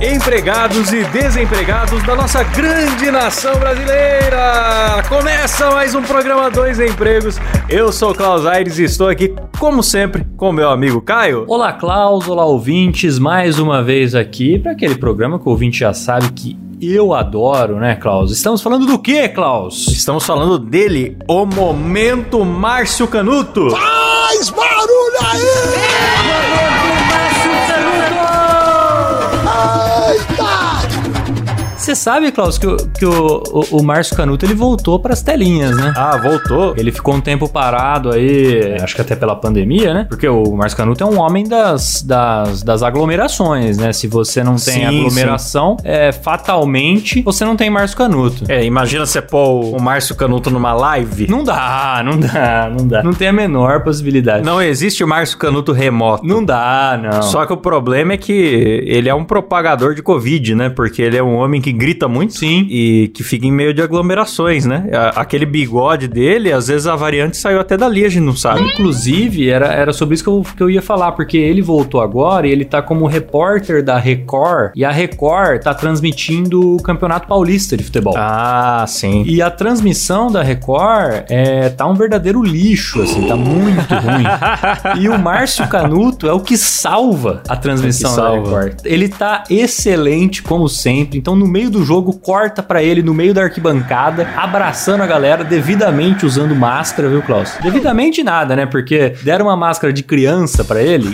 Empregados e desempregados da nossa grande nação brasileira! Começa mais um programa Dois Empregos. Eu sou o Klaus Aires e estou aqui, como sempre, com meu amigo Caio. Olá, Klaus, olá, ouvintes, mais uma vez aqui para aquele programa que o ouvinte já sabe que eu adoro, né, Klaus? Estamos falando do que, Klaus? Estamos falando dele, o Momento Márcio Canuto. Faz barulho aí! Você sabe, Klaus, que, o, que o, o, o Márcio Canuto ele voltou para as telinhas, né? Ah, voltou. Ele ficou um tempo parado aí, acho que até pela pandemia, né? Porque o Márcio Canuto é um homem das, das, das aglomerações, né? Se você não tem Sim, aglomeração, é, fatalmente você não tem Márcio Canuto. É, imagina você pôr o Márcio Canuto numa live. Não dá, não dá, não dá. Não tem a menor possibilidade. Não existe o Márcio Canuto remoto. Não dá, não. Só que o problema é que ele é um propagador de Covid, né? Porque ele é um homem que grita muito. Sim. E que fica em meio de aglomerações, né? A- Aquele bigode dele, às vezes a variante saiu até dali, a gente não sabe. Inclusive, era, era sobre isso que eu, que eu ia falar, porque ele voltou agora e ele tá como repórter da Record, e a Record tá transmitindo o Campeonato Paulista de Futebol. Ah, sim. E a transmissão da Record é, tá um verdadeiro lixo, assim, tá muito ruim. E o Márcio Canuto é o que salva a transmissão É da salva. Record. Ele tá excelente, como sempre. Então, no meio do jogo, corta pra ele no meio da arquibancada, abraçando a galera, devidamente usando máscara, viu, Klaus? Devidamente nada, né? Porque deram uma máscara de criança pra ele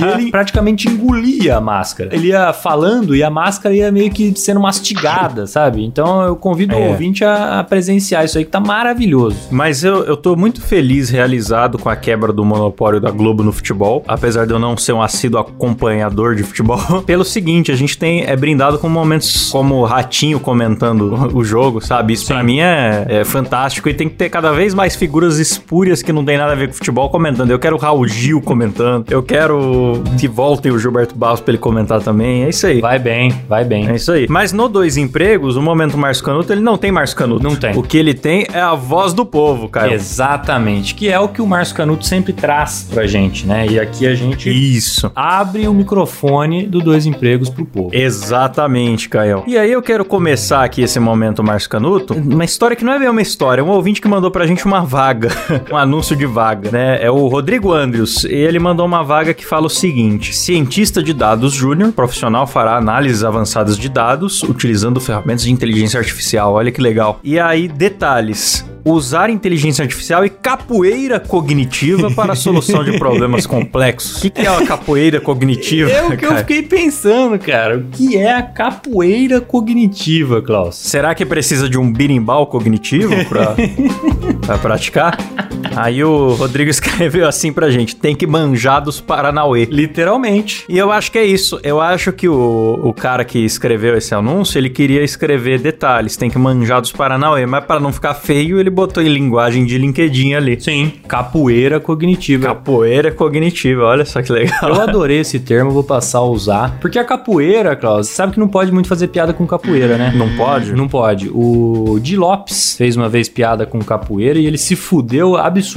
e ele praticamente engolia a máscara. Ele ia falando e a máscara ia meio que sendo mastigada, sabe? Então, eu convido o É. ouvinte a, a presenciar isso aí, que tá maravilhoso. Mas eu, eu tô muito feliz, realizado com a quebra do monopólio da Globo no futebol, apesar de eu não ser um assíduo acompanhador de futebol. Pelo seguinte, a gente tem é brindado com momentos como o Ratinho comentando o jogo, sabe? Isso pra mim é, é fantástico e tem que ter cada vez mais figuras espúrias que não tem nada a ver com futebol comentando. Eu quero o Raul Gil comentando, eu quero que voltem o Gilberto Barros pra ele comentar também. É isso aí. Vai bem, vai bem. É isso aí. Mas no Dois Empregos, o momento Márcio Canuto, ele não tem Márcio Canuto. Não tem. O que ele tem é a voz do povo, cara. Exatamente, que é o que o Márcio Canuto sempre traz pra gente, né? E aqui a gente Isso. abre o microfone do Dois Empregos pro povo. Exatamente, Caio. E aí eu quero começar aqui esse momento Márcio Canuto, uma história que não é bem uma história, é um ouvinte que mandou pra gente uma vaga, um anúncio de vaga, né? É o Rodrigo Andrius, e ele mandou uma vaga que fala o seguinte: cientista de dados júnior, profissional fará análises avançadas de dados utilizando ferramentas de inteligência artificial. Olha que legal. E aí, detalhes. Usar inteligência artificial e capoeira cognitiva para a solução de problemas complexos. O que, que é uma capoeira cognitiva? É o que eu cara? fiquei pensando, cara. O que é a capoeira cognitiva, Klaus? Será que precisa de um birimbau cognitivo pra praticar? Aí o Rodrigo escreveu assim pra gente: tem que manjar dos Paranauê. Literalmente. E eu acho que é isso. Eu acho que o, o cara que escreveu esse anúncio, ele queria escrever detalhes, tem que manjar dos Paranauê, mas pra não ficar feio, ele botou em linguagem de LinkedIn ali. Sim, capoeira cognitiva. Capoeira cognitiva, olha só que legal. Eu adorei esse termo, vou passar a usar. Porque a capoeira, Klaus, você sabe que não pode muito fazer piada com capoeira, né? Não pode? Não pode. O Di Lopes fez uma vez piada com capoeira e ele se fudeu absurdamente,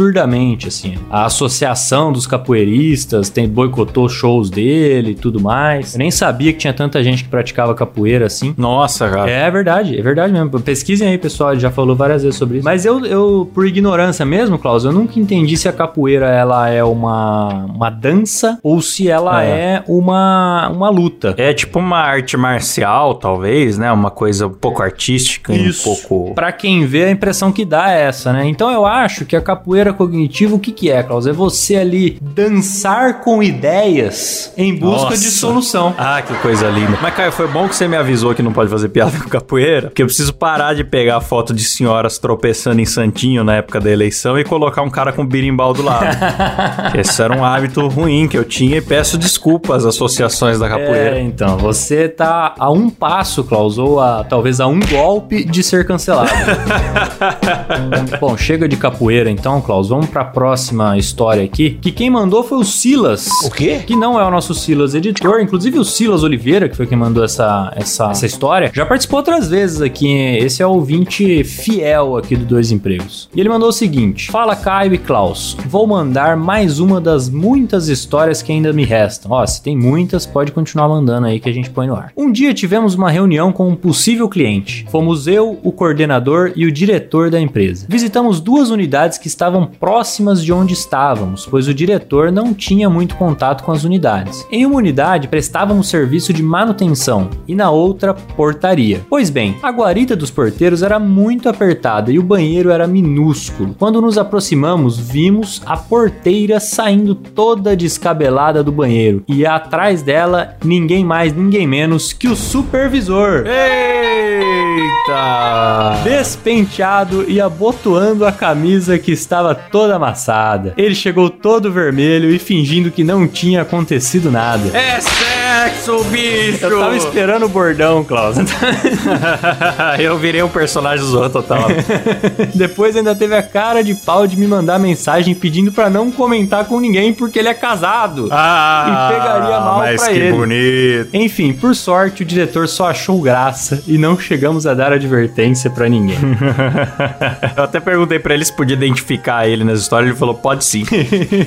assim. A associação dos capoeiristas tem, boicotou shows dele e tudo mais. Eu nem sabia que tinha tanta gente que praticava capoeira assim. Nossa, cara. É verdade, é verdade mesmo. Pesquisem aí, pessoal, ele já falou várias vezes sobre isso. Mas eu, eu por ignorância mesmo, Klaus, eu nunca entendi se a capoeira ela é uma, uma dança ou se ela É. é, uma, uma luta. É tipo uma arte marcial, talvez, né? Uma coisa um pouco artística e um pouco. Pra quem vê, a impressão que dá é essa, né? Então eu acho que a capoeira cognitiva, o que que é, Klaus? É você ali dançar com ideias em busca de Nossa. solução. Ah, que coisa linda. Mas, Caio, foi bom que você me avisou que não pode fazer piada com capoeira, porque eu preciso parar de pegar foto de senhoras tropeçando em santinho na época da eleição e colocar um cara com birimbau do lado. Esse era um hábito ruim que eu tinha e peço desculpas às associações da capoeira. É, então, você tá a um passo, Klaus, ou a, talvez a um golpe de ser cancelado. Bom, chega de capoeira então, Klaus. Vamos pra próxima história aqui. Que quem mandou foi o Silas. O quê? Que não é o nosso Silas editor. Inclusive o Silas Oliveira, que foi quem mandou essa, essa, essa história, já participou outras vezes aqui. Esse é o ouvinte fiel aqui do Dois Empregos. E ele mandou o seguinte: Fala Caio e Klaus. Vou mandar mais uma das muitas histórias que ainda me restam. Ó, se tem muitas, pode continuar mandando aí que a gente põe no ar. Um dia tivemos uma reunião com um possível cliente. Fomos eu, o coordenador e o diretor da empresa. Visitamos duas unidades que estavam próximas de onde estávamos, pois o diretor não tinha muito contato com as unidades. Em uma unidade prestávamos serviço de manutenção e na outra portaria. Pois bem, a guarita dos porteiros era muito apertada e o banheiro era minúsculo. Quando nos aproximamos, vimos a porteira saindo toda descabelada do banheiro e atrás dela ninguém mais, ninguém menos que o supervisor. Eita! Despenteado e abotoando a camisa que estava toda amassada. Ele chegou todo vermelho e fingindo que não tinha acontecido nada. É sexo, bicho! Eu tava esperando o bordão, Klaus. eu virei um personagem Zorro total. Depois ainda teve a cara de pau de me mandar mensagem pedindo pra não comentar com ninguém porque ele é casado. Ah, E pegaria mal mas pra que ele. bonito. Enfim, por sorte, o diretor só achou graça e não chegamos a dar advertência pra ninguém. Eu até perguntei pra ele se podia identificar ele nas histórias, ele falou, pode sim.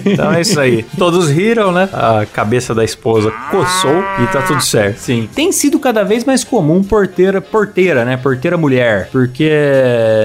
então é isso aí. Todos riram, né? A cabeça da esposa coçou e tá tudo certo. Sim. Tem sido cada vez mais comum porteira, porteira, né? Porteira mulher. Porque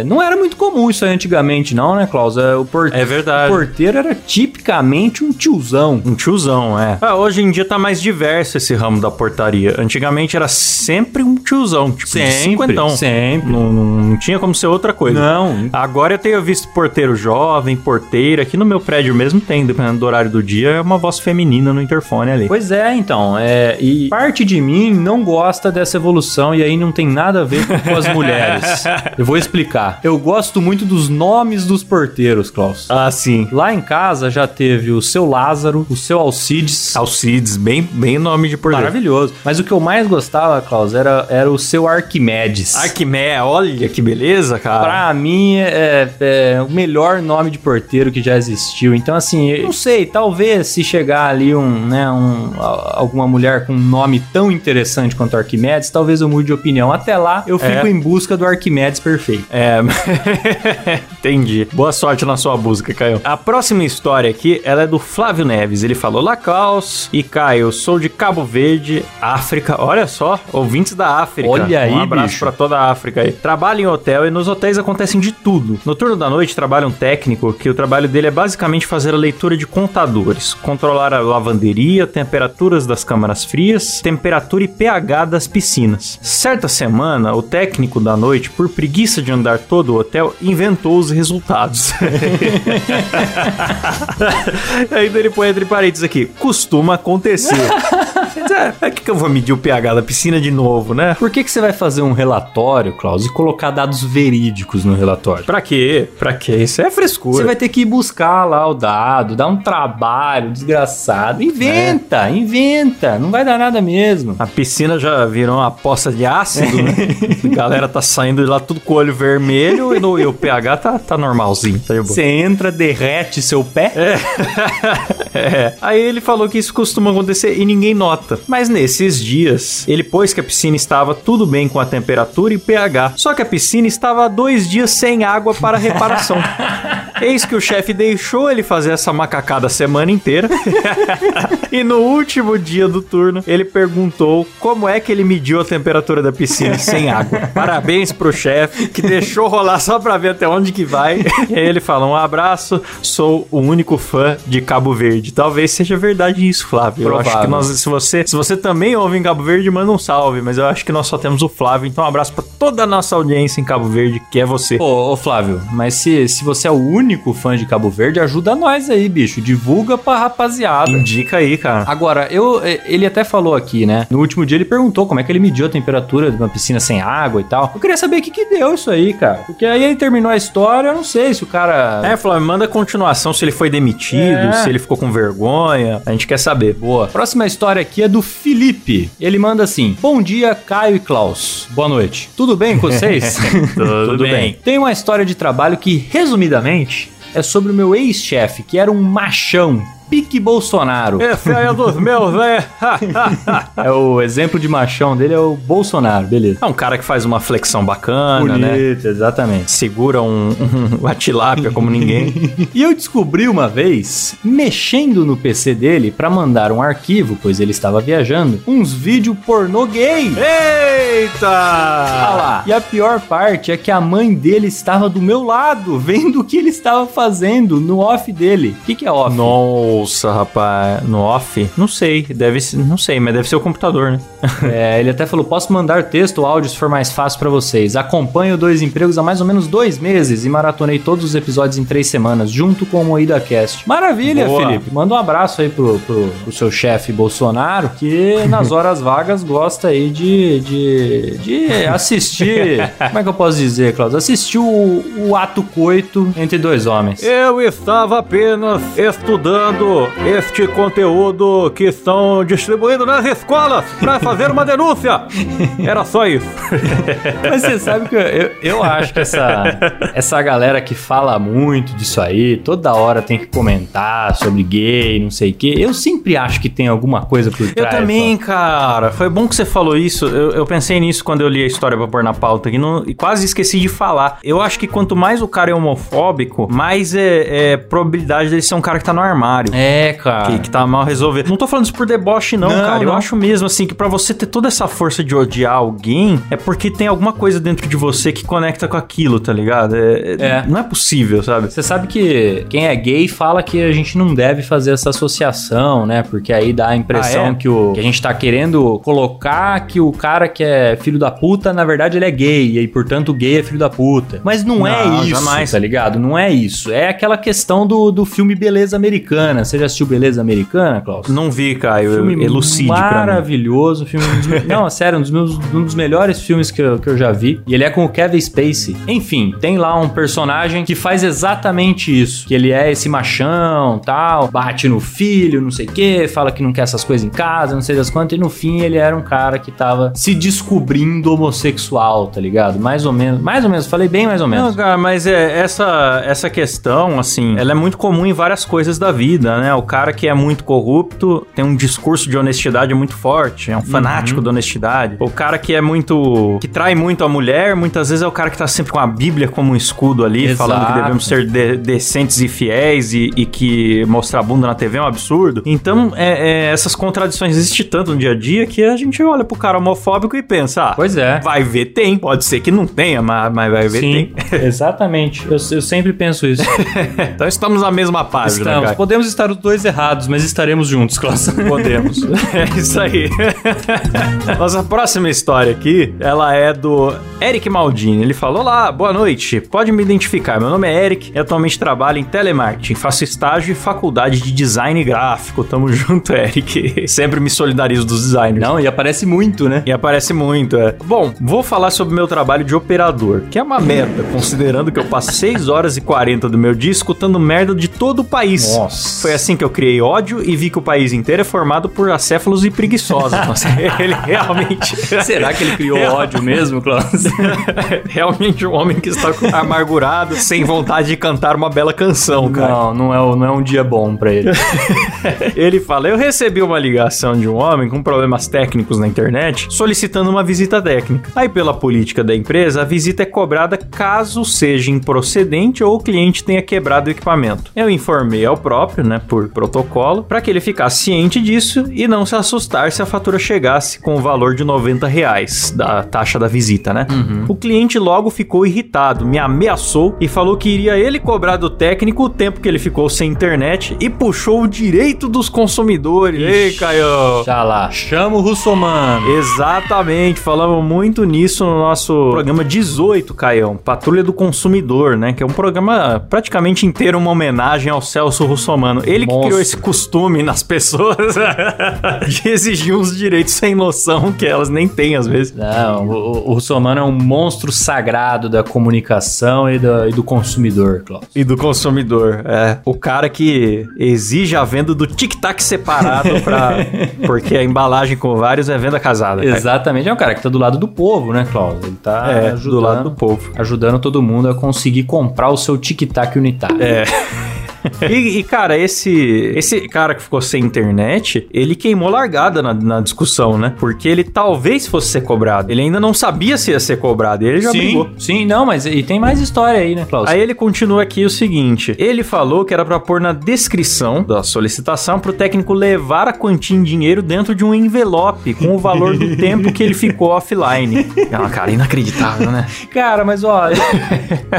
não era muito comum isso aí antigamente, não, né, Klaus? É, O por... É verdade. O porteiro era tipicamente um tiozão. Um tiozão, é. Ah, hoje em dia tá mais diverso esse ramo da portaria. Antigamente era sempre um tiozão, tipo, de cinquentão. Sempre. Não, não, não tinha como ser outra coisa. Não. Agora eu tenho visto porteiro jovem, porteira. Aqui no meu prédio mesmo tem, dependendo do horário do dia, é uma voz feminina no interfone ali. Pois é, então. É, e parte de mim não gosta dessa evolução e aí não tem nada a ver com as mulheres. Eu vou explicar. Eu gosto muito dos nomes dos porteiros, Klaus. Ah, sim. Lá em casa já teve o seu Lázaro, o seu Alcides. Alcides, bem, bem nome de porteiro. Maravilhoso. Mas o que eu mais gostava, Klaus, era, era o seu Arquimedes. Arquimé, olha que beleza, cara. Pra mim, é, é o melhor nome de porteiro que já existiu. Então, assim, eu não sei, talvez se chegar ali um, né, um, alguma mulher com um nome tão interessante quanto Arquimedes, talvez eu mude de opinião. Até lá, eu fico É. em busca do Arquimedes perfeito. É, entendi. Boa sorte na sua busca, Caio. A próxima história aqui, ela é do Flávio Neves. Ele falou: Lacaus e Caio, sou de Cabo Verde, África. Olha só, ouvintes da África. Olha aí, Um abraço pra toda a África aí. Trabalho em hotel e nos hotéis acontecem de tudo. No turno da noite trabalha um técnico que o trabalho dele é basicamente fazer a leitura de contadores, controlar a lavanderia, temperaturas das câmaras frias, temperatura e pH das piscinas. Certa semana, o técnico da noite, por preguiça de andar todo o hotel, inventou os resultados. Ainda ele põe entre parênteses aqui, costuma acontecer. É, é que, que eu vou medir o pH da piscina de novo, né? Por que, que você vai fazer um relatório, Klaus, e colocar dados verídicos no relatório? Pra quê? Pra quê? Isso é frescura. Você vai ter que ir buscar lá o dado, dar um trabalho desgraçado. Inventa, inventa. Não vai dar nada mesmo. A piscina já virou uma poça de ácido, né? A galera tá saindo de lá tudo com o olho vermelho e, no- e o pH tá, tá normalzinho, tá. Você entra, derrete seu pé. É. Aí ele falou que isso costuma acontecer e ninguém nota. Mas nesses dias, ele pôs que a piscina estava tudo bem com a temperatura e pH. Só que a piscina estava há dois dias sem água para reparação. Eis que o chefe deixou ele fazer essa macacada a semana inteira. e no último dia do turno, ele perguntou como é que ele mediu a temperatura da piscina sem água. Parabéns pro chefe que deixou rolar só pra ver até onde que vai. E aí ele fala: um abraço, sou o único fã de Cabo Verde. Talvez seja verdade isso, Flávio. Eu acho Provável. que nós, se você você. Se você também ouve em Cabo Verde, manda um salve. Mas eu acho que nós só temos o Flávio. Então um abraço pra toda a nossa audiência em Cabo Verde, que é você. Ô, ô, Flávio, mas se, se você é o único fã de Cabo Verde, ajuda nós aí, bicho. Divulga pra rapaziada. Indica aí, cara. Agora, eu, eh, ele até falou aqui, né? No último dia ele perguntou como é que ele mediu a temperatura de uma piscina sem água e tal. Eu queria saber o que que deu isso aí, cara. Porque aí ele terminou a história, eu não sei se o cara... É, Flávio, manda continuação se ele foi demitido, É. se ele ficou com vergonha. A gente quer saber. Boa. Próxima história aqui é do Felipe. Ele manda assim: Bom dia, Caio e Klaus. Boa noite. Tudo bem com vocês? Tudo bem. Tem uma história de trabalho que, resumidamente, é sobre o meu ex-chefe, que era um machão. Pique Bolsonaro. Esse aí é dos meus, né? É o exemplo de machão dele é o Bolsonaro, beleza. É um cara que faz uma flexão bacana, né? exatamente. Segura um, um, uma tilápia como ninguém. E eu descobri uma vez, mexendo no PC dele pra mandar um arquivo, pois ele estava viajando, uns vídeos pornô gay. Eita! Ah lá. E a pior parte é que a mãe dele estava do meu lado, vendo o que ele estava fazendo no off dele. O que, que é off? Nossa, rapaz, no off? Não sei, deve ser, não sei, mas deve ser o computador, né? É, ele até falou: posso mandar texto ou áudio se for mais fácil pra vocês. Acompanho dois empregos há mais ou menos dois meses e maratonei todos os episódios em três semanas, junto com o Moída Cast. Maravilha, Boa. Felipe. Manda um abraço aí pro, pro, pro seu chefe Bolsonaro, que nas horas vagas gosta aí de, de, de assistir. como é que eu posso dizer, Claudio? Assistir o, o ato coito entre dois homens. Eu estava apenas estudando este conteúdo que estão distribuindo nas escolas para fazer uma denúncia. Era só isso. Mas você sabe que eu, eu, eu acho que essa, essa galera que fala muito disso aí, toda hora tem que comentar sobre gay, não sei o quê. Eu sempre acho que tem alguma coisa por Eu trás. também, cara. Foi bom que você falou isso. Eu, eu pensei nisso quando eu li a história pra pôr na pauta e quase esqueci de falar. Eu acho que quanto mais o cara é homofóbico, mais é, é probabilidade dele ser um cara que tá no armário. É, cara. Que, que tá mal resolvido. Não tô falando isso por deboche, não, Não, cara. Eu não. acho mesmo, assim, que pra você ter toda essa força de odiar alguém, é porque tem alguma coisa dentro de você que conecta com aquilo, tá ligado? É, É. Não é possível, sabe? Você sabe que quem é gay fala que a gente não deve fazer essa associação, né? Porque aí dá a impressão Ah, é? que, o, que a gente tá querendo colocar que o cara que é filho da puta, na verdade, ele é gay. E portanto, gay é filho da puta. Mas não, é Não, isso, jamais. tá ligado? Não é isso. É aquela questão do, do filme Beleza Americana. Você já assistiu Beleza Americana, Klaus? Não vi, Caio. filme Elucide maravilhoso, filme dos não, é sério, um dos meus um dos melhores filmes que eu, que eu já vi. E ele é com o Kevin Spacey. Enfim, tem lá um personagem que faz exatamente isso, que ele é esse machão, tal, bate no filho, não sei o quê, fala que não quer essas coisas em casa, não sei das quantas, e no fim ele era um cara que tava se descobrindo homossexual, tá ligado? Mais ou menos, mais ou menos, falei bem mais ou Não, menos. cara, mas é essa, essa questão, assim, ela é muito comum em várias coisas da vida, né? O cara que é muito corrupto tem um discurso de honestidade muito forte, é um fanático da honestidade. O cara que é muito. que trai muito a mulher, muitas vezes é o cara que tá sempre com a Bíblia como um escudo ali, Exato. falando que devemos ser de- decentes e fiéis e, e que mostrar a bunda na TV é um absurdo. Então, é, é, essas contradições existem tanto no dia a dia que a gente olha pro cara homofóbico e pensa, ah, Pois é. vai ver, tem. Pode ser que não tenha, mas, mas vai ver, Sim, tem. exatamente. Eu, eu sempre penso isso. Então estamos na mesma página, Estamos. cara. Podemos estar os dois errados, mas estaremos juntos, Klaus. Podemos. é isso aí. Nossa próxima história aqui, ela é do Eric Maldini. Ele falou: Olá, boa noite. Pode me identificar. Meu nome é Eric e atualmente trabalho em telemarketing. Faço estágio e faculdade de design gráfico. Tamo junto, Eric. Sempre me solidarizo dos designers. Não, e aparece muito, né? E aparece muito, é. Bom, vou falar sobre o meu trabalho de operador, que é uma merda, considerando que eu passo 6 horas e 40 do meu dia escutando merda de todo o país. Nossa. Foi assim que eu criei ódio e vi que o país inteiro é formado por acéfalos e preguiçosos. Nossa, ele realmente... Será que ele criou Real- ódio mesmo, Klaus? realmente um homem que está amargurado, sem vontade de cantar uma bela canção, cara. Não, não é, não é um dia bom pra ele. Ele fala: Eu recebi uma ligação de um homem com problemas técnicos na internet solicitando uma visita técnica. Aí, pela política da empresa, a visita é cobrada caso seja improcedente ou o cliente tenha quebrado o equipamento. Eu informei ao próprio, né, né, por protocolo, para que ele ficasse ciente disso e não se assustar se a fatura chegasse com o valor de 90 reais da taxa da visita, né? O cliente logo ficou irritado, me ameaçou e falou que iria ele cobrar do técnico o tempo que ele ficou sem internet e puxou o direito dos consumidores. Ei, Caio! Já lá, chama o Russomano. Exatamente, falamos muito nisso no nosso programa 18, Caião, Patrulha do Consumidor, né? Que é um programa praticamente inteiro uma homenagem ao Celso Russomano. Ele que Monstro. criou esse costume nas pessoas de exigir uns direitos sem noção que elas nem têm às vezes. Não, o, o Russomano é um monstro sagrado da comunicação e, da- e do consumidor, Klaus. E do consumidor, é. O cara que exige a venda do tic-tac separado pra... porque a embalagem com vários é venda casada. cara. Exatamente, é um cara que tá do lado do povo, né, Klaus? Ele tá É, ajudando, do lado do povo. ajudando todo mundo a conseguir comprar o seu tic-tac unitário. É. E, e, cara, esse esse cara que ficou sem internet, ele queimou largada na, na discussão, né? Porque ele talvez fosse ser cobrado. Ele ainda não sabia se ia ser cobrado. E ele já brigou. sim, não, mas e tem mais história aí, né, Klaus? Aí ele continua aqui o seguinte: ele falou que era pra pôr na descrição da solicitação pro técnico levar a quantia em dinheiro dentro de um envelope com o valor do tempo que ele ficou offline. É uma cara inacreditável, né? Cara, mas olha,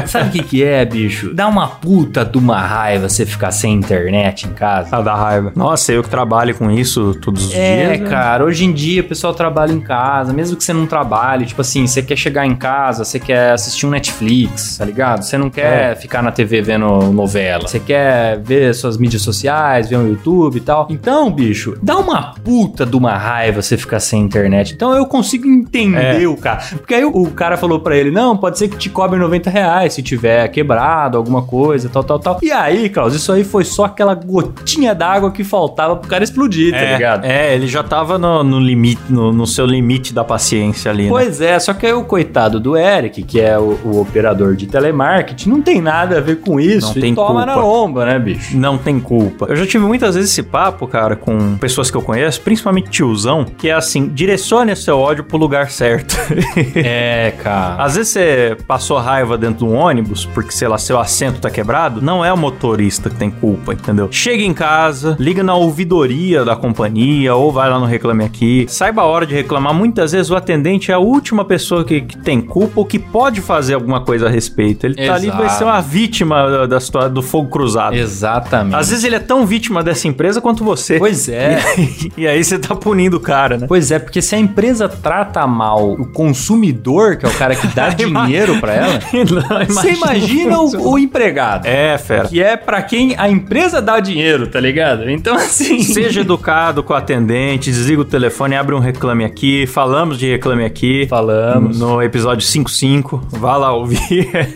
sabe o que que é, bicho? Dá uma puta de uma raiva você ficar sem internet em casa. Ah, dá raiva. Nossa, eu que trabalho com isso todos os É, dias. né? cara, hoje em dia o pessoal trabalha em casa, mesmo que você não trabalhe, tipo assim, você quer chegar em casa, você quer assistir um Netflix, tá ligado? Você não quer ficar na TV vendo novela, você quer ver suas mídias sociais, ver um YouTube e tal. Então, bicho, dá uma puta de uma raiva você ficar sem internet. Então eu consigo entender É. o cara. Porque aí o, o cara falou pra ele, não, pode ser que te cobre 90 reais se tiver quebrado alguma coisa, tal, tal, tal. E aí, Klaus, isso aí foi só aquela gotinha d'água que faltava pro cara explodir, tá É, ligado? é, ele já tava no, no limite, no, no seu limite da paciência ali, né? Pois é, só que aí o coitado do Eric, que é o, o operador de telemarketing, não tem nada a ver com isso. Não e tem toma culpa. na lomba, né, bicho? Não tem culpa. Eu já tive muitas vezes esse papo, cara, com pessoas que eu conheço, principalmente tiozão, que é assim, direcione o seu ódio pro lugar certo. É, cara. Às vezes você passou raiva dentro de um ônibus, porque, sei lá, seu assento tá quebrado, não é o motorista que tem culpa, entendeu? Chega em casa, liga na ouvidoria da companhia, ou vai lá no Reclame Aqui. Saiba a hora de reclamar. Muitas vezes o atendente é a última pessoa que, que tem culpa ou que pode fazer alguma coisa a respeito. Ele tá ali, vai Exato. ser uma vítima da, da história do fogo cruzado. Exatamente. Às vezes ele é tão vítima dessa empresa quanto você. Pois é. E aí você tá punindo o cara, né? Pois é, porque se a empresa trata mal o consumidor, que é o cara que dá dinheiro pra ela, Não, você imagina o, o empregado. É, fera. Que é pra quem a empresa dá dinheiro, tá ligado? Então, assim. Seja educado com o atendente, desliga o telefone, abre um reclame aqui. Falamos de reclame aqui. Falamos. No episódio 55. Vá lá ouvir.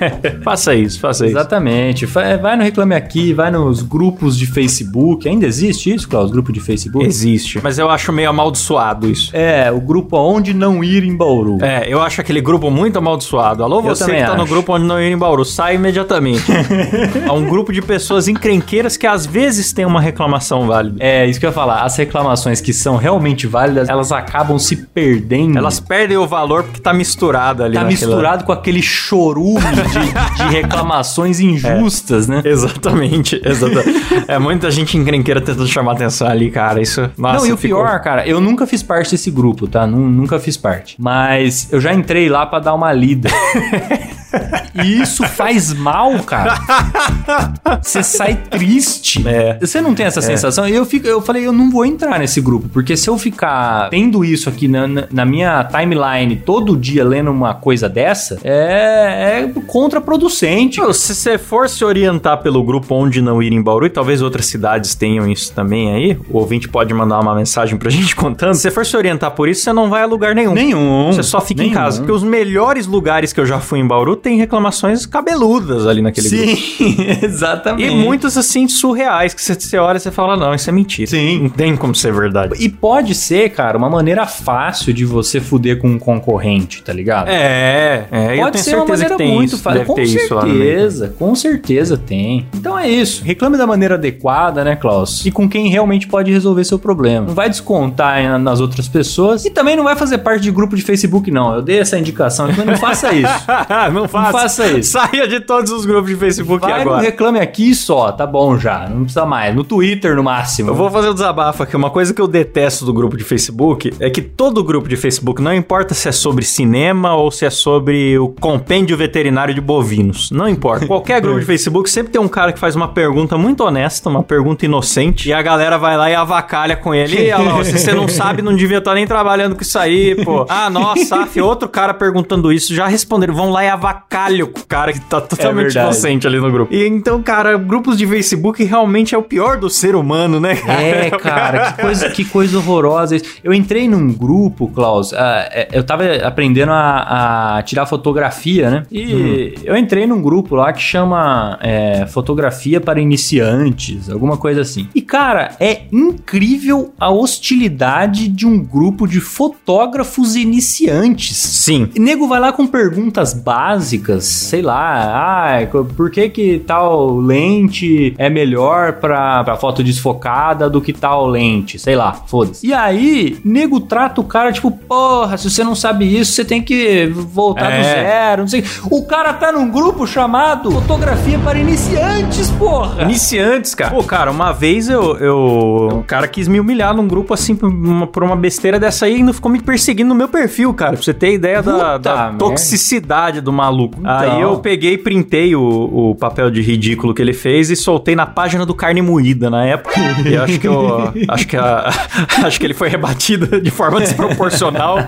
faça isso, faça isso. Exatamente. Fa- Vai no Reclame Aqui, vai nos grupos de Facebook. Ainda existe isso, Klaus? Grupo de Facebook? Existe. Mas eu acho meio amaldiçoado isso. É, o grupo Onde Não Ir em Bauru. É, eu acho aquele grupo muito amaldiçoado. Alô, Eu você que tá no acho. grupo onde não ir em Bauru, sai imediatamente. é um grupo de pessoas encrenqueiras que às vezes tem uma reclamação válida. É, isso que eu ia falar. As reclamações que são realmente válidas, elas acabam se perdendo. Elas perdem o valor porque tá misturado ali. tá naquela- misturado com aquele chorume de, de reclamações injustas, né? Exatamente, exatamente. é muita gente encrenqueira tentando chamar atenção ali, cara. Isso. Nossa, não, e o ficou- pior, cara, eu nunca fiz parte desse grupo, tá? Nu- nunca fiz parte. Mas eu já entrei lá pra dar uma lida. e isso faz mal, cara. Você sai triste. É. Você não tem essa sensação? E eu, fico, eu falei, eu não vou entrar nesse grupo, porque se eu ficar tendo isso aqui na, na- minha timeline todo dia lendo uma coisa dessa, é, é contraproducente. Meu, se você for se orientar pelo grupo onde não ir em Bauru, e talvez outras cidades tenham isso também aí, o ouvinte pode mandar uma mensagem pra gente contando. Se você for se orientar por isso, você não vai a lugar nenhum. Nenhum. Você só fica em Nenhum. casa. Porque os melhores lugares que eu já fui em Bauru tem reclamações cabeludas ali naquele grupo. Sim, exatamente. E muitas assim surreais que você, olha e você fala, não, isso é mentira. Sim. Não tem como ser verdade. E pode ser, cara, uma maneira fácil de você fuder com um concorrente, tá ligado? É, é, eu Pode tenho ser uma maneira muito fácil. Deve Com ter isso lá no meio. certeza, com certeza tem. Então é isso. Reclame da maneira adequada, né, Klaus? E com quem realmente pode resolver seu problema. Não vai descontar nas outras pessoas. E também não vai fazer parte de grupo de Facebook, não. Eu dei essa indicação, então não faça isso. não faça. faça isso. Saia de todos os grupos de Facebook Vai agora. Reclame Aqui só, tá bom já. Não precisa mais. No Twitter, no máximo. Eu vou fazer um desabafo aqui. Uma coisa que eu detesto do grupo de Facebook é que todo grupo de Facebook, não importa se é sobre cinema ou se é sobre o compêndio veterinário de bovinos, não importa. Qualquer grupo de Facebook sempre tem um cara que faz uma pergunta muito honesta, uma pergunta inocente, e a galera vai lá e avacalha com ele. E, lá, se você não sabe, não devia estar nem trabalhando com isso aí, pô. Ah, nossa, af, outro cara perguntando isso, já responderam. Vão lá e avacalham com o cara que tá totalmente verdade. inocente ali no grupo. E então, cara, grupos de Facebook realmente é o pior do ser humano, né, cara? É, cara, que coisa, que coisa horrorosa isso. Eu entrei num grupo, Klaus, é, eu tava aprendendo a, a tirar fotografia, né? E eu entrei num grupo lá que chama é, Fotografia para Iniciantes, alguma coisa assim. E, cara, é incrível a hostilidade de um grupo de fotógrafos iniciantes. Sim. E nego vai lá com perguntas básicas, sei lá, ah, por que que tal lente é melhor pra, pra foto desfocada do que tal lente? Sei lá, foda-se. E aí, nego trata o cara tipo, porra, se você não sabe isso, você tem que voltar do É. zero, não sei. O cara tá num grupo chamado Fotografia para Iniciantes, porra! Iniciantes, cara. Pô, cara, uma vez eu, eu. O cara quis me humilhar num grupo assim por uma, por uma besteira dessa aí e ainda ficou me perseguindo no meu perfil, cara. Pra você ter ideia da, Puta da merda. toxicidade do maluco. Então. Aí eu peguei e printei o, o papel de ridículo que ele fez e soltei na página do Carne Moída na época. E eu acho que eu. acho que a, acho que ele foi rebatido de forma desproporcional.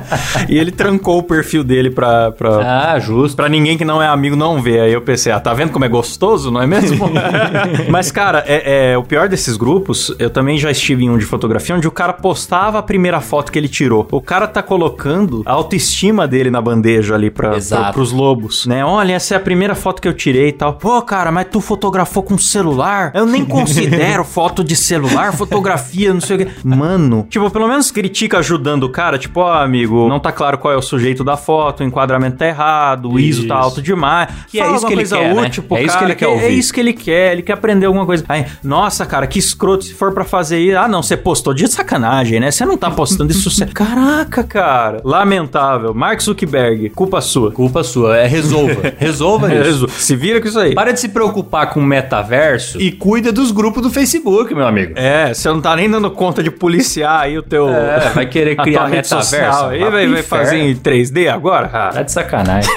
e ele trancou o perfil dele pra. pra Ah, justo. Pra ninguém que não é amigo não ver. Aí eu pensei, ah, tá vendo como é gostoso, não é mesmo? Mas, cara, é, é, o pior desses grupos, eu também já estive em um de fotografia, onde o cara postava a primeira foto que ele tirou. O cara tá colocando a autoestima dele na bandeja ali pra, Exato. pra, pros lobos, né? Olha, essa é a primeira foto que eu tirei e tal. Pô, cara, mas tu fotografou com celular? Eu nem considero foto de celular, fotografia, não sei o quê. Mano, tipo, pelo menos critica ajudando o cara, tipo, ó, amigo, não tá claro qual é o sujeito da foto, o enquadramento tá errado, o ISO tá Isso. alto demais. Que é Fala isso que ele quer, né? útil pro É isso cara, que ele quer É ouvir. isso que ele quer, ele quer aprender alguma coisa. Aí, nossa, cara, que escroto se for pra fazer isso. Ah, não, você postou de sacanagem, né? Você não tá postando isso. Caraca, cara. Lamentável. Mark Zuckerberg, culpa sua. Culpa sua, é resolva. resolva isso. Se vira com isso aí. Para de se preocupar com o metaverso e cuida dos grupos do Facebook, meu amigo. É, você não tá nem dando conta de policiar aí o teu. É, vai querer criar metaverso, Aí vai vai, fazer em 3D agora? Tá Ah, de sacanagem.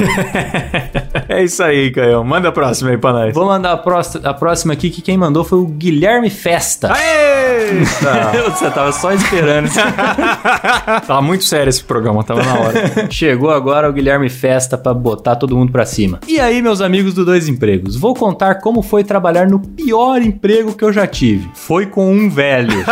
é isso aí, Caio. Manda a próxima aí pra nós. Vou mandar a, próxima- a próxima aqui, que quem mandou foi o Guilherme Festa. Eita! Você tava só esperando. Tava muito sério esse programa, tava na hora. Chegou agora o Guilherme Festa pra botar todo mundo pra cima. E aí, meus amigos do Dois Empregos, vou contar como foi trabalhar no pior emprego que eu já tive. Foi com um velho.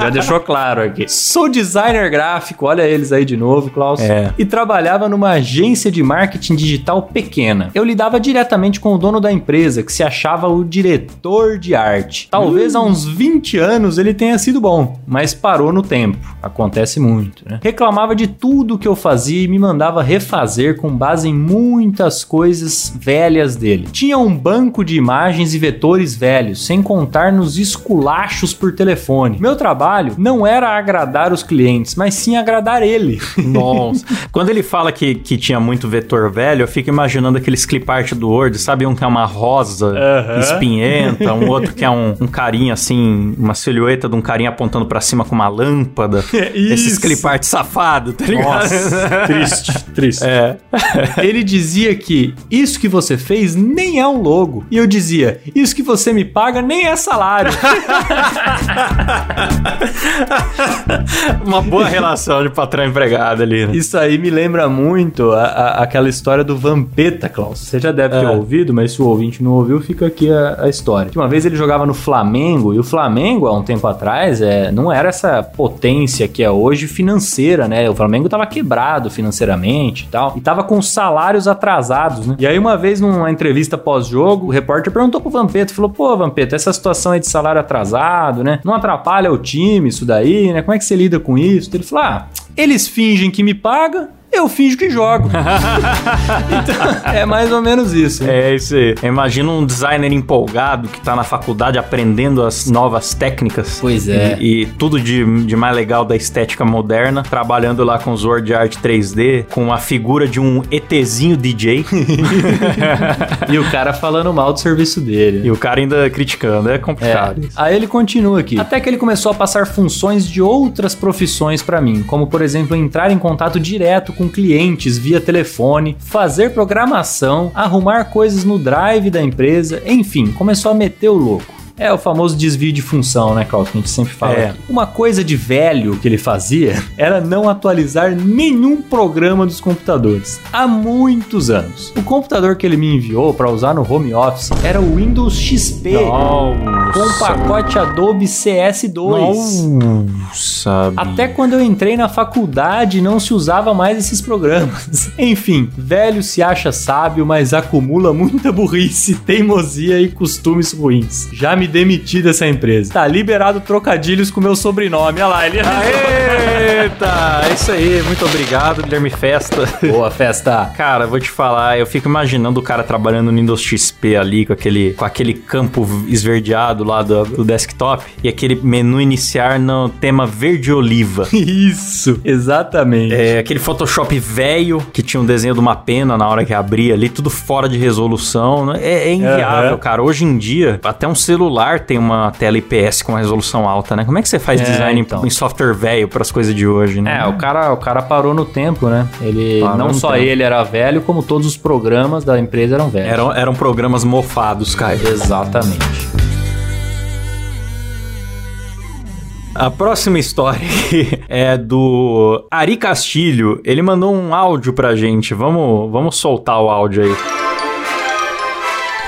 já deixou claro aqui. Sou designer gráfico, olha eles aí de novo, Klaus. É. E trabalhava numa agência de marketing digital pequena. Eu lidava diretamente com o dono da empresa, que se achava o diretor de arte. Talvez há uns 20 anos ele tenha sido bom, mas parou no tempo. Acontece muito, né? Reclamava de tudo que eu fazia e me mandava refazer com base em muitas coisas velhas dele. Tinha um banco de imagens e vetores velhos, sem contar nos esculachos por telefone. Meu trabalho não era agradar os clientes, mas sim agradar ele. Nossa. Quando ele fala que, que tinha muito vetor velho, eu fico imaginando aqueles clip art do Word, sabe? Um que é uma rosa espinhenta, um outro que é um, um carinha assim, uma silhueta de um carinha apontando pra cima com uma lâmpada. Esses Isso. clip art safado, tá ligado? Nossa, triste, triste. É. Ele dizia que isso que você fez nem é um logo. E eu dizia, isso que você me paga nem é salário. Uma boa relação de patrão empregado ali, né? Isso aí me lembra muito a- a- aquela história do Vampeta, Klaus. Você já deve ter É. ouvido, mas se o ouvinte não ouviu, fica aqui a, a história. Que uma vez ele jogava no Flamengo, e o Flamengo, há um tempo atrás, é, não era essa potência que é hoje financeira, né? O Flamengo tava quebrado financeiramente e tal, e tava com salários atrasados, né? E aí uma vez numa entrevista pós-jogo, o repórter perguntou pro Vampeta, falou, pô, Vampeta, essa situação aí de salário atrasado, né? Não atrapalha o time isso daí, né? Como é que você lida com isso? Ele falou, ah, eles fingem que me pagam, eu finjo que jogo. então, é mais ou menos isso. É isso aí. Imagina um designer empolgado que tá na faculdade aprendendo as novas técnicas. Pois é. E, e tudo de, de mais legal da estética moderna, trabalhando lá com Sword Art 3D, com a figura de um ETzinho DJ. E o cara falando mal do serviço dele. e o cara ainda criticando. É É. complicado. isso. Aí ele continua aqui. Até que ele começou a passar funções de outras profissões pra mim, como por exemplo entrar em contato direto com clientes via telefone, fazer programação, arrumar coisas no drive da empresa, enfim, começou a meter o louco. É o famoso desvio de função, né, Klaus? Que a gente sempre fala. É. aqui. Uma coisa de velho que ele fazia era não atualizar nenhum programa dos computadores. Há muitos anos. O computador que ele me enviou para usar no home office era o Windows XP com o pacote Adobe CS2. Nossa. Até quando eu entrei na faculdade não se usava mais esses programas. Enfim, velho se acha sábio, mas acumula muita burrice, teimosia e costumes ruins. Já me demiti dessa empresa. Tá liberado trocadilhos com meu sobrenome. Olha lá, ele Eita, é isso aí. Muito obrigado, Guilherme Festa. Boa festa. Cara, vou te falar, eu fico imaginando o cara trabalhando no Windows XP ali, com aquele, com aquele campo esverdeado lá do, do desktop, e aquele menu iniciar no tema verde oliva. Isso, exatamente. É, aquele Photoshop velho que tinha um desenho de uma pena na hora que abria ali, tudo fora de resolução. né? É, é inviável, Aham. cara. Hoje em dia, até um celular tem uma tela IPS com resolução alta, né? Como é que você faz É, design então. em software velho para as coisas de hoje, né? É, o cara, o cara parou no tempo, né? Ele Parou não só tempo. ele era velho, como todos os programas da empresa eram velhos. Eram, eram programas mofados, cara. Exatamente. A próxima história aqui é do Ari Castilho. Ele mandou um áudio pra gente. Vamos, vamos soltar o áudio aí.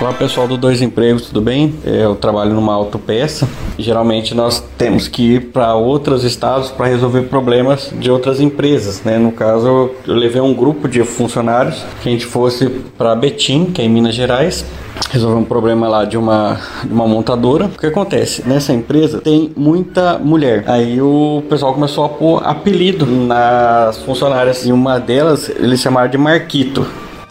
Olá pessoal do Dois Empregos, tudo bem? Eu trabalho numa autopeça. Geralmente nós temos que ir para outros estados para resolver problemas de outras empresas, né? No caso, eu levei um grupo de funcionários que a gente fosse para Betim, que é em Minas Gerais, resolver um problema lá de uma, de uma montadora. O que acontece? Nessa empresa tem muita mulher. Aí o pessoal começou a pôr apelido nas funcionárias e uma delas eles chamaram de Marquito.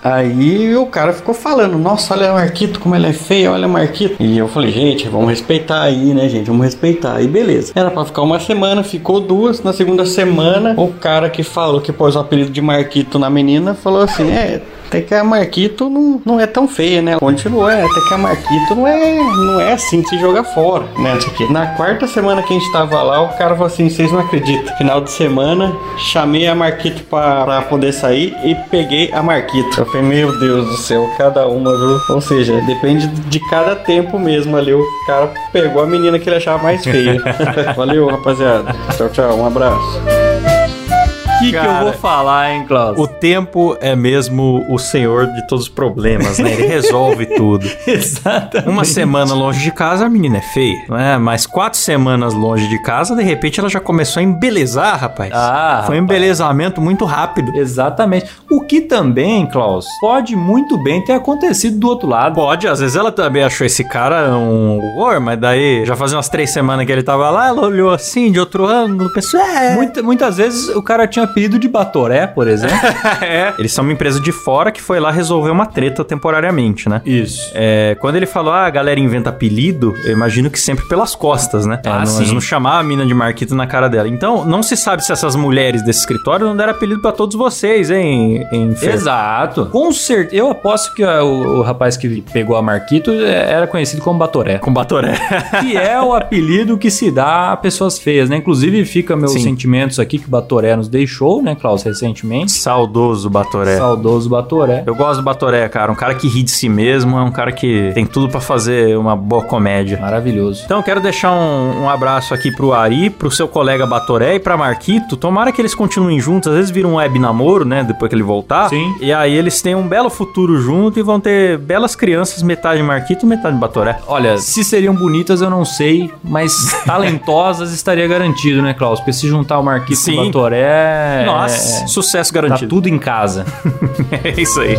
Aí o cara ficou falando, nossa, olha a Marquito, como ela é feia, olha a Marquito. E eu falei, gente, vamos respeitar aí, né, gente? Vamos respeitar. Aí beleza. Era pra ficar uma semana, ficou duas. Na segunda semana, o cara que falou que pôs o apelido de Marquito na menina falou assim: é. Até que a Marquito não, não é tão feia, né? Continuou, é, até que a Marquito não é, não é assim de se jogar fora, né? Na quarta semana que a gente tava lá, o cara falou assim: vocês não acreditam. Final de semana, chamei a Marquito pra, pra poder sair e peguei a Marquito. Eu falei, meu Deus do céu, cada uma, viu? Ou seja, depende de cada tempo mesmo ali. O cara pegou a menina que ele achava mais feia. Valeu, rapaziada. Tchau, tchau. Um abraço. O que, que eu Cara, vou falar, hein, Klaus? O tempo é mesmo o senhor de todos os problemas, né? Ele resolve tudo. Exatamente. Uma semana longe de casa, a menina é feia, não é? Mas quatro semanas longe de casa, de repente ela já começou a embelezar, rapaz. Ah, Foi um rapaz. embelezamento muito rápido. Exatamente. O que também, Klaus, pode muito bem ter acontecido do outro lado. Pode, às vezes ela também achou esse cara um horror, mas daí já fazia umas três semanas que ele tava lá, ela olhou assim, de outro ângulo, pensou, é... Muita- muitas vezes o cara tinha apelido de Batoré, por exemplo. é. Eles são uma empresa de fora que foi lá resolver uma treta temporariamente, né? Isso. É, quando ele falou, ah, a galera inventa apelido, eu imagino que sempre pelas costas, né? Ah, não, sim. Eles não chamavam a mina de Marquito na cara dela. Então, não se sabe se essas mulheres desse escritório não deram apelido pra todos vocês, hein, em? Exato. Com certeza. Eu aposto que o, o rapaz que pegou a Marquito é, era conhecido como Batoré. Com Batoré. que é o apelido que se dá a pessoas feias, né? Inclusive, fica meus Sim. sentimentos aqui que o Batoré nos deixou, né, Klaus, recentemente. Saudoso Batoré. Saudoso Batoré. Eu gosto do Batoré, cara. Um cara que ri de si mesmo, é um cara que tem tudo pra fazer uma boa comédia. Maravilhoso. Então eu quero deixar um, um abraço aqui pro Ari, pro seu colega Batoré e pra Marquito. Tomara que eles continuem juntos. Às vezes viram um web namoro, né? Depois que ele voltar. Sim. E aí eles têm um belo futuro junto e vão ter belas crianças, metade Marquito, metade Batoré. Olha, se seriam bonitas eu não sei, mas talentosas estaria garantido, né, Klaus? Porque se juntar o Marquito Sim. com o Batoré... Nossa, é- sucesso Tá garantido. tudo em casa. é isso aí.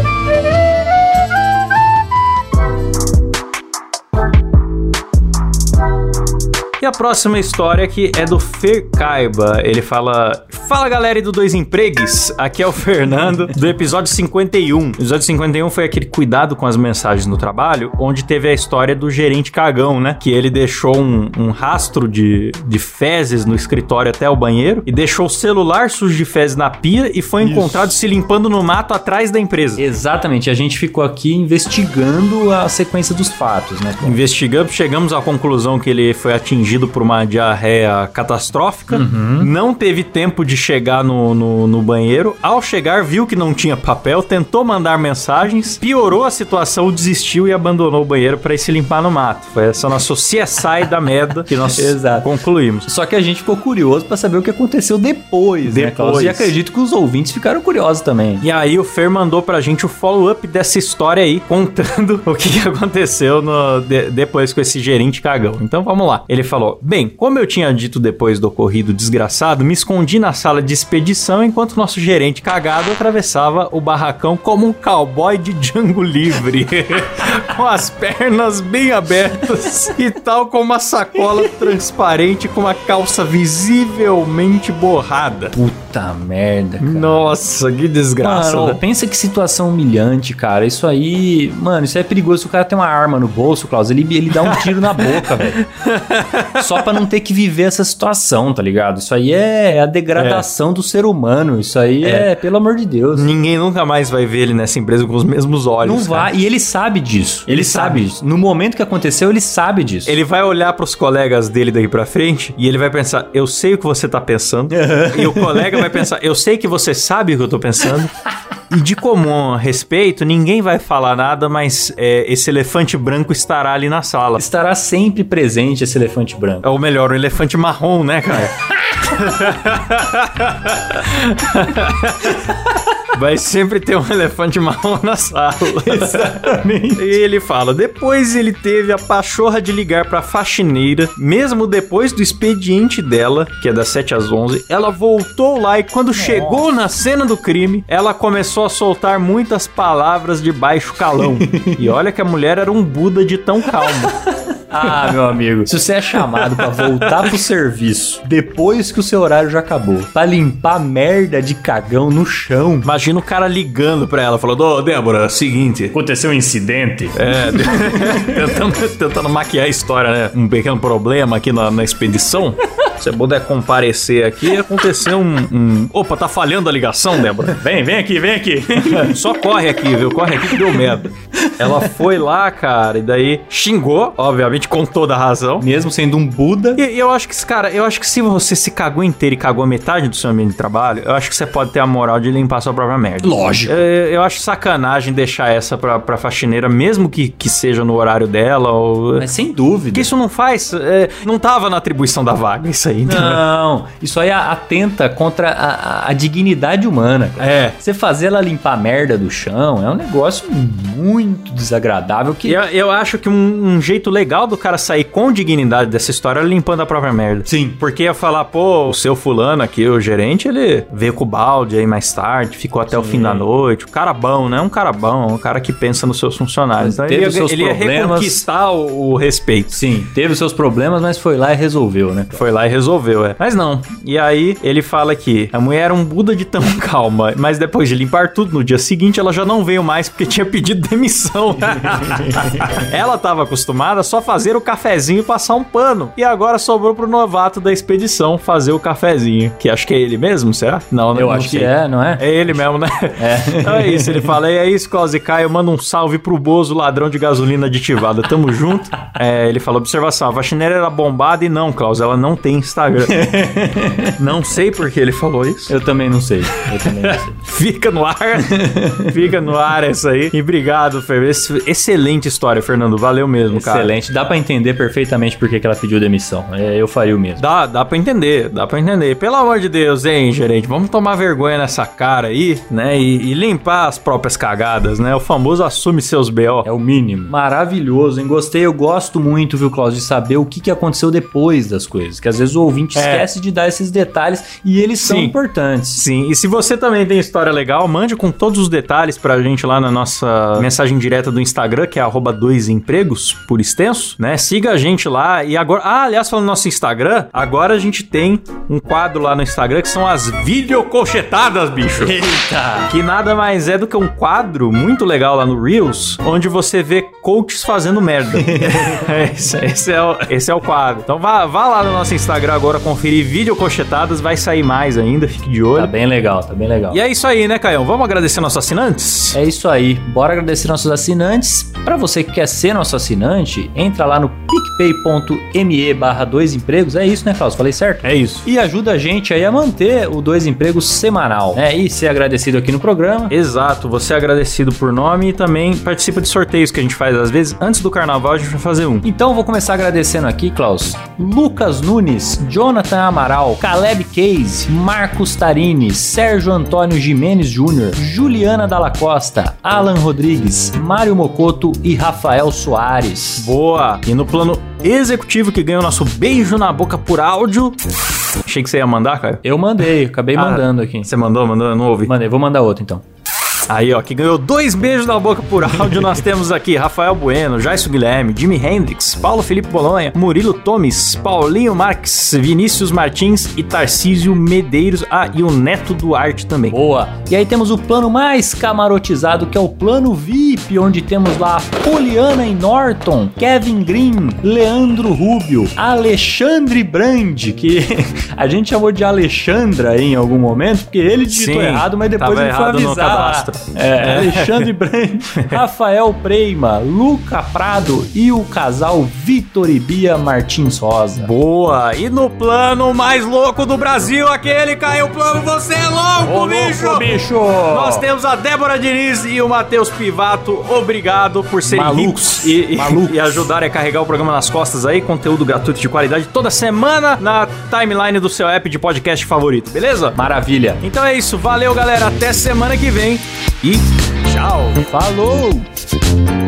A próxima história aqui é do Fer Caiba. Ele fala: Fala galera do Dois Empregos, aqui é o Fernando, do episódio 51. O episódio 51 foi aquele cuidado com as mensagens no trabalho, onde teve a história do gerente cagão, né? Que ele deixou um, um rastro de, de fezes no escritório até o banheiro e deixou o celular sujo de fezes na pia e foi Isso. encontrado se limpando no mato atrás da empresa. Exatamente, a gente ficou aqui investigando a sequência dos fatos, né? Investigamos, chegamos à conclusão que ele foi atingido por uma diarreia catastrófica. Uhum. Não teve tempo de chegar no, no, no banheiro. Ao chegar, viu que não tinha papel, tentou mandar mensagens, piorou a situação, desistiu e abandonou o banheiro para ir se limpar no mato. Foi essa nossa CSI da merda que nós concluímos. Só que a gente ficou curioso pra saber o que aconteceu depois, né, Depois. Cláudio? E acredito que os ouvintes ficaram curiosos também. E aí o Fer mandou pra gente o follow-up dessa história aí, contando o que que aconteceu no- de- depois com esse gerente cagão. Então vamos lá. Ele falou: Bem, como eu tinha dito depois do ocorrido desgraçado, me escondi na sala de expedição enquanto nosso gerente cagado atravessava o barracão como um cowboy de Django livre, com as pernas bem abertas e tal com uma sacola transparente com uma calça visivelmente borrada. Puta merda, cara. Nossa, que desgraça. Mano, né? pensa que situação humilhante, cara. Isso aí, mano, isso é perigoso. Se o cara tem uma arma no bolso, Klaus, ele, ele dá um tiro na boca, velho. Só pra não ter que viver essa situação, tá ligado? Isso aí é a degradação do ser humano. Isso aí é, pelo amor de Deus. Ninguém nunca mais vai ver ele nessa empresa com os mesmos olhos. Não cara. vai. E ele sabe disso. Ele, Ele sabe. sabe. disso. No momento que aconteceu, ele sabe disso. Ele vai olhar pros colegas dele daí pra frente e ele vai pensar: Eu sei o que você tá pensando. e o colega vai pensar: Eu sei que você sabe o que eu tô pensando. E de comum respeito, ninguém vai falar nada, mas é, esse elefante branco estará ali na sala. Estará sempre presente esse elefante branco. Ou melhor, o elefante marrom, né, cara? Vai sempre ter um elefante marrom na sala. Exatamente. E ele fala: depois ele teve a pachorra de ligar pra faxineira, mesmo depois do expediente dela, que é das 7 às 11. Ela voltou lá e quando chegou na cena do crime, ela começou a soltar muitas palavras de baixo calão. e olha que a mulher era um Buda de tão calmo. Ah, meu amigo. Se você é chamado pra voltar pro serviço depois que o seu horário já acabou, pra limpar merda de cagão no chão. Imagina o cara ligando pra ela, falando: Ô, Débora, seguinte. Aconteceu um incidente. É, tentando, tentando maquiar a história, né? Um pequeno problema aqui na, na expedição. Se você puder comparecer aqui, aconteceu um, um- Opa, tá falhando a ligação, Débora? Vem, vem aqui, vem aqui. Só corre aqui, viu? Corre aqui que deu merda. Ela foi lá, cara, e daí xingou, obviamente, com toda a razão. Mesmo sendo um Buda. E, e eu acho que, cara, eu acho que se você se cagou inteiro e cagou metade do seu ambiente de trabalho, eu acho que você pode ter a moral de limpar sua própria merda. Lógico. É, eu acho sacanagem deixar essa pra, pra faxineira, mesmo que, que seja no horário dela, ou... Mas sem dúvida. Que isso não faz... é, não tava na atribuição da vaga, isso aí. entendeu? Não, isso aí atenta contra a, a- dignidade humana. cara. É. Você fazer ela limpar a merda do chão é um negócio muito desagradável que. Eu, eu acho que um, um jeito legal do cara sair com dignidade dessa história limpando a própria merda. Sim. Porque ia falar, pô, o seu fulano aqui, o gerente, ele veio com o balde aí mais tarde, ficou até o fim da noite. O cara bom, né? Um cara bom, um cara que pensa nos seus funcionários. Então Teve ele ia, seus ele ia problemas. reconquistar o, o respeito. Sim, teve os seus problemas, mas foi lá e resolveu, né? Foi lá e resolveu, é. Mas não. E aí ele fala que a mulher era um Buda de tão calma, mas depois de limpar tudo no dia seguinte, ela já não veio mais porque tinha pedido demissão. ela estava acostumada a só fazer o cafezinho e passar um pano. E agora sobrou pro novato da expedição fazer o cafezinho. Que acho que é ele mesmo, será? Não, Eu não acho sei. que é, não é? É ele mesmo, né? É. Então é isso, ele fala. E é isso, Klaus e Caio, manda um salve pro Bozo, ladrão de gasolina aditivada. Tamo junto. É, ele falou: observação, a faxineira era bombada e não, Klaus, ela não tem Instagram. não sei por que ele falou isso. Eu também não sei. Eu também não sei. Fica no ar. Fica no ar essa aí. E obrigado, Fer. Ex- Excelente história, Fernando. Valeu mesmo, cara. Excelente. Dá pra entender perfeitamente por que que ela pediu demissão. É, eu faria o mesmo. Dá, dá pra entender, dá pra entender. Pelo amor de Deus, hein, gerente? Vamos tomar vergonha nessa cara aí, né? E, e limpar as próprias cagadas, né? O famoso assume seus B.O. É o mínimo. Maravilhoso, hein? Gostei, eu gosto muito, viu, Cláudio, de saber o que, que aconteceu depois das coisas. Que às vezes o ouvinte É. esquece de dar esses detalhes e eles são Sim. importantes. Sim, e se você também tem história legal, mande com todos os detalhes pra gente lá na nossa mensagem direta do Instagram, que é arroba dois empregos, por extenso. Né? Siga a gente lá e agora, ah, aliás, falando no nosso Instagram, agora a gente tem um quadro lá no Instagram que são as videocolchetadas, bicho. Eita! Que nada mais é do que um quadro muito legal lá no Reels, onde você vê coaches fazendo merda. esse, esse é o, esse é o quadro. Então vá, vá lá no nosso Instagram agora conferir vídeo cochetadas, vai sair mais ainda, fique de Tá olho. bem legal, tá bem legal. E é isso aí, né, Caião? Vamos agradecer nossos assinantes? É isso aí. Bora agradecer nossos assinantes. Pra você que quer ser nosso assinante, entra lá no picpay.me barra dois empregos. É isso, né, Klaus? Falei certo? É isso. E ajuda a gente aí a manter o Dois Empregos semanal, né? E ser agradecido aqui no programa. Exato, você é agradecido por nome e também participa de sorteios que a gente faz às vezes. Antes do carnaval a gente vai fazer um. Então eu vou começar agradecendo aqui, Klaus. Lucas Nunes, Jonathan Amaral, Caleb Case, Marcos Tarini, Sérgio Antônio Jimenez Júnior, Juliana Dalla Costa, Alan Rodrigues, Mário Mocoto e Rafael Soares. Boa! E no plano executivo que ganha o nosso beijo na boca por áudio. Achei que você ia mandar, Caio. Eu mandei, acabei Ah, mandando aqui. Você mandou, mandou, eu não ouvi. Mandei, vou mandar outro então. Aí, ó, que ganhou dois beijos na boca por áudio, nós temos aqui Rafael Bueno, Jaisso Guilherme, Jimi Hendrix, Paulo Felipe Bolonha, Murilo Tomes, Paulinho Marques, Vinícius Martins e Tarcísio Medeiros. Ah, e o Neto Duarte também. Boa! E aí temos o plano mais camarotizado, que é o plano VIP, onde temos lá Poliana e Norton, Kevin Green, Leandro Rubio, Alexandre Brand, que a gente chamou de Alexandra em algum momento, porque ele digitou Sim, errado, mas depois ele foi avisar. É, Alexandre Brand, Rafael Preima, Luca Prado e o casal Vitor e Bia Martins Rosa. Boa! E no plano mais louco do Brasil, aquele caiu o plano, você é louco, Ô, bicho! louco, bicho! Nós temos a Débora Diniz e o Matheus Pivato. Obrigado por serem Malucos. ricos e, e, Malucos. e ajudarem a carregar o programa nas costas aí. Conteúdo gratuito de qualidade toda semana na timeline do seu app de podcast favorito, beleza? Maravilha! Então é isso. Valeu, galera. Até semana que vem. E tchau. Falou!